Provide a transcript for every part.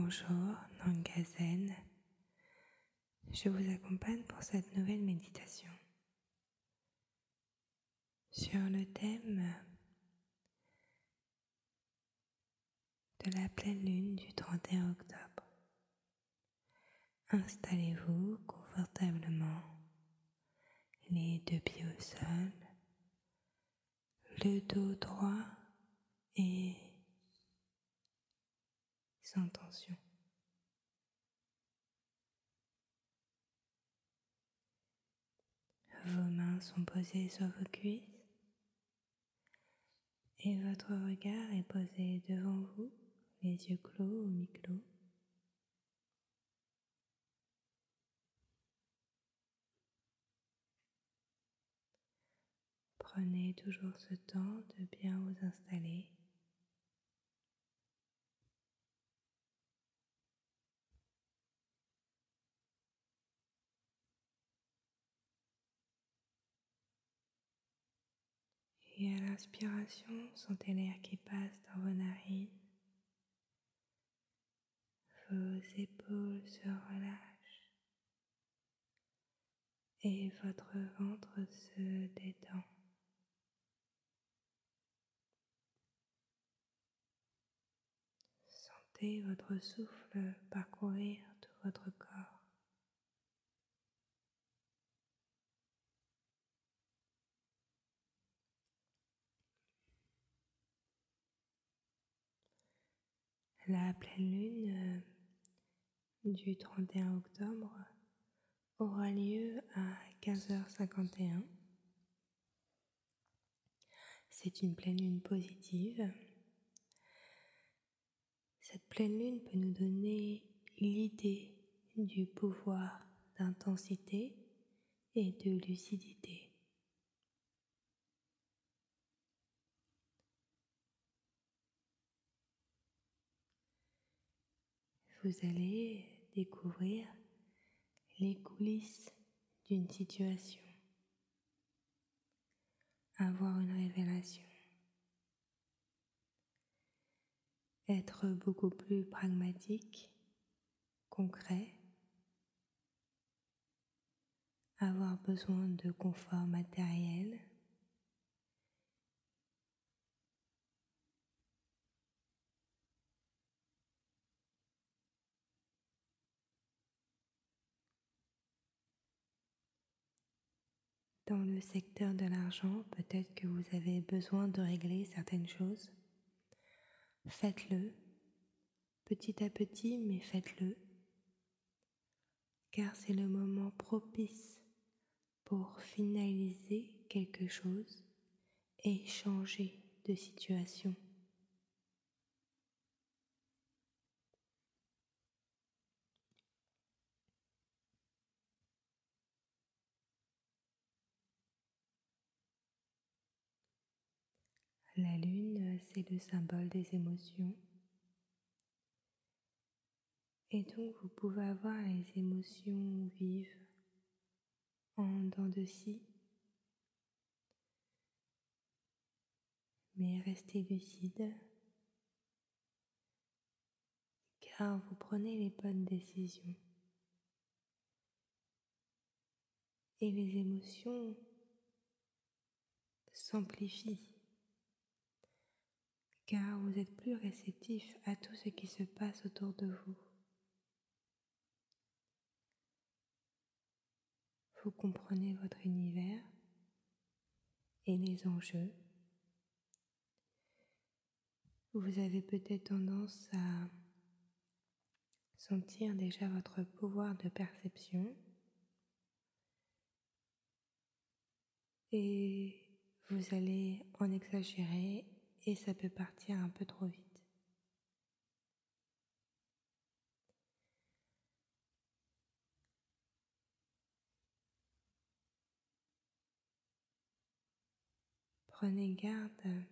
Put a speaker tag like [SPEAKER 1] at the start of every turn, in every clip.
[SPEAKER 1] Bonjour, Nangazen. Je vous accompagne pour cette nouvelle méditation sur le thème de la pleine lune du 31 octobre. Installez-vous confortablement, les deux pieds au sol, le dos droit et sans tension. Vos mains sont posées sur vos cuisses et votre regard est posé devant vous, les yeux clos ou mi-clos. Prenez toujours ce temps de bien vous installer. Et à l'inspiration, sentez l'air qui passe dans vos narines. Vos épaules se relâchent et votre ventre se détend. Sentez votre souffle parcourir tout votre corps. La pleine lune euh, du 31 octobre aura lieu à 15h51. C'est une pleine lune positive. Cette pleine lune peut nous donner l'idée du pouvoir d'intensité et de lucidité. Vous allez découvrir les coulisses d'une situation, avoir une révélation, être beaucoup plus pragmatique, concret, avoir besoin de confort matériel, Dans le secteur de l'argent, peut-être que vous avez besoin de régler certaines choses. Faites-le, petit à petit, mais faites-le, car c'est le moment propice pour finaliser quelque chose et changer de situation. La lune, c'est le symbole des émotions. Et donc, vous pouvez avoir les émotions vives en dents de scie. Mais restez lucide, car vous prenez les bonnes décisions. Et les émotions s'amplifient car vous êtes plus réceptif à tout ce qui se passe autour de vous. Vous comprenez votre univers et les enjeux. Vous avez peut-être tendance à sentir déjà votre pouvoir de perception et vous allez en exagérer et ça peut partir un peu trop vite. Prenez garde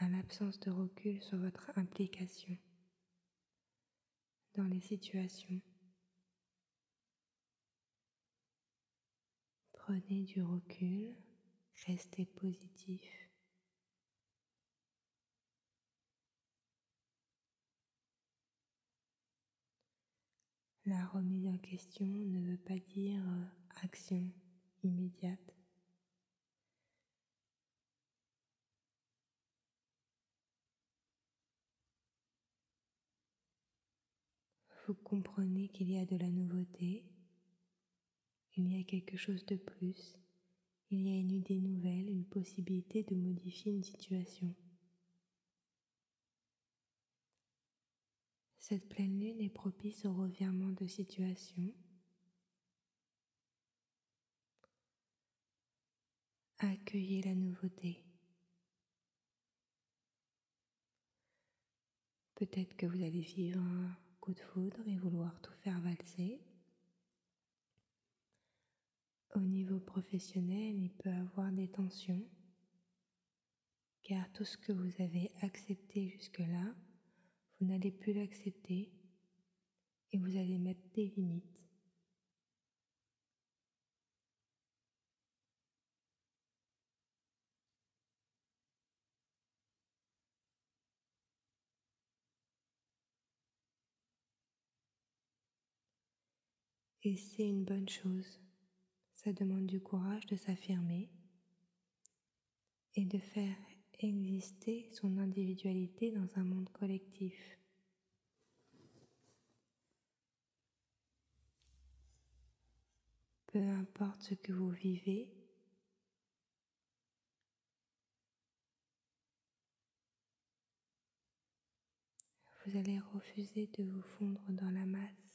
[SPEAKER 1] à l'absence de recul sur votre implication dans les situations. Prenez du recul, restez positif. La remise en question ne veut pas dire euh, action immédiate. Vous comprenez qu'il y a de la nouveauté, il y a quelque chose de plus, il y a une idée nouvelle, une possibilité de modifier une situation. Cette pleine lune est propice au revirement de situation. Accueillez la nouveauté. Peut-être que vous allez vivre un coup de foudre et vouloir tout faire valser. Au niveau professionnel, il peut avoir des tensions, car tout ce que vous avez accepté jusque-là vous n'allez plus l'accepter et vous allez mettre des limites. Et c'est une bonne chose. Ça demande du courage de s'affirmer et de faire exister son individualité dans un monde collectif. Peu importe ce que vous vivez, vous allez refuser de vous fondre dans la masse.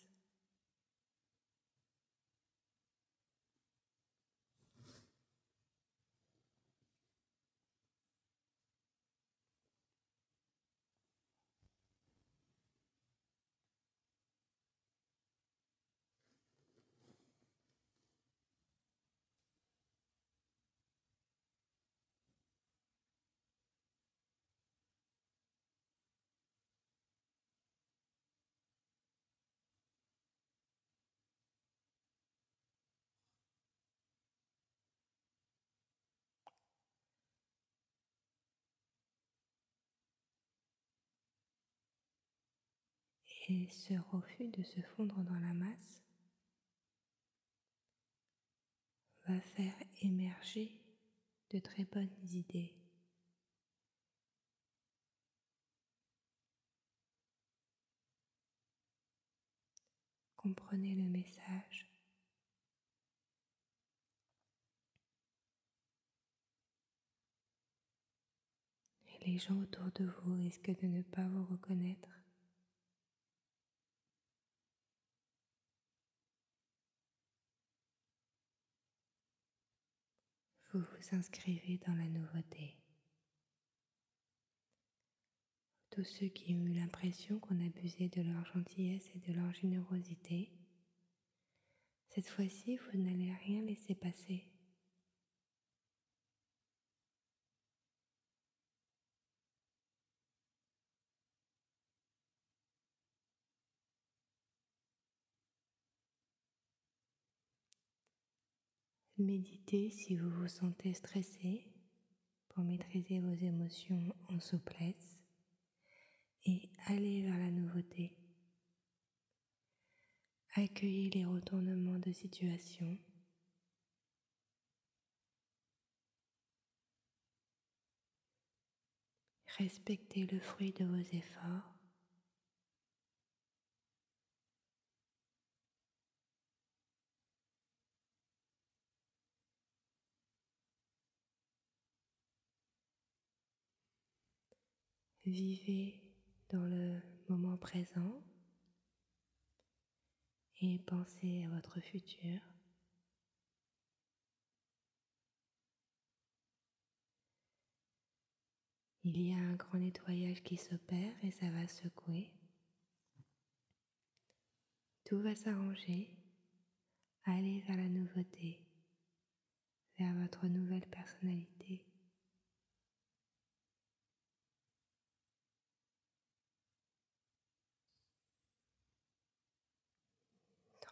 [SPEAKER 1] Et ce refus de se fondre dans la masse va faire émerger de très bonnes idées. Comprenez le message. Et les gens autour de vous risquent de ne pas vous reconnaître. Vous vous inscrivez dans la nouveauté. Tous ceux qui ont eu l'impression qu'on abusait de leur gentillesse et de leur générosité, cette fois-ci, vous n'allez rien laisser passer. Méditez si vous vous sentez stressé pour maîtriser vos émotions en souplesse et allez vers la nouveauté. Accueillez les retournements de situation. Respectez le fruit de vos efforts. Vivez dans le moment présent et pensez à votre futur. Il y a un grand nettoyage qui s'opère et ça va secouer. Tout va s'arranger. Allez vers la nouveauté, vers votre nouvelle personnalité.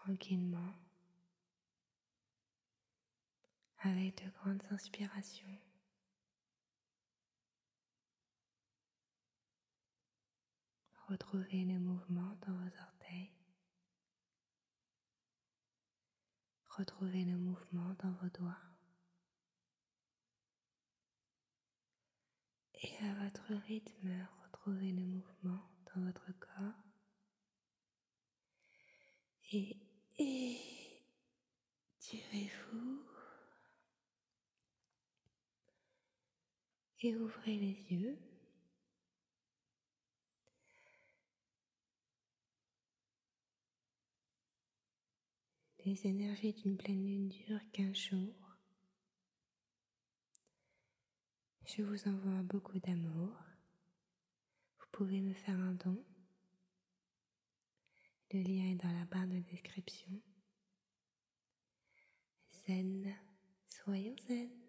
[SPEAKER 1] Tranquillement avec de grandes inspirations. Retrouvez le mouvement dans vos orteils. Retrouvez le mouvement dans vos doigts. Et à votre rythme, retrouvez le mouvement dans votre corps. Et étirez-vous. Et ouvrez les yeux. Les énergies d'une pleine lune durent 15 jours. Je vous envoie beaucoup d'amour. Vous pouvez me faire un don. Le lien est dans la barre de description. Zen, soyons zen.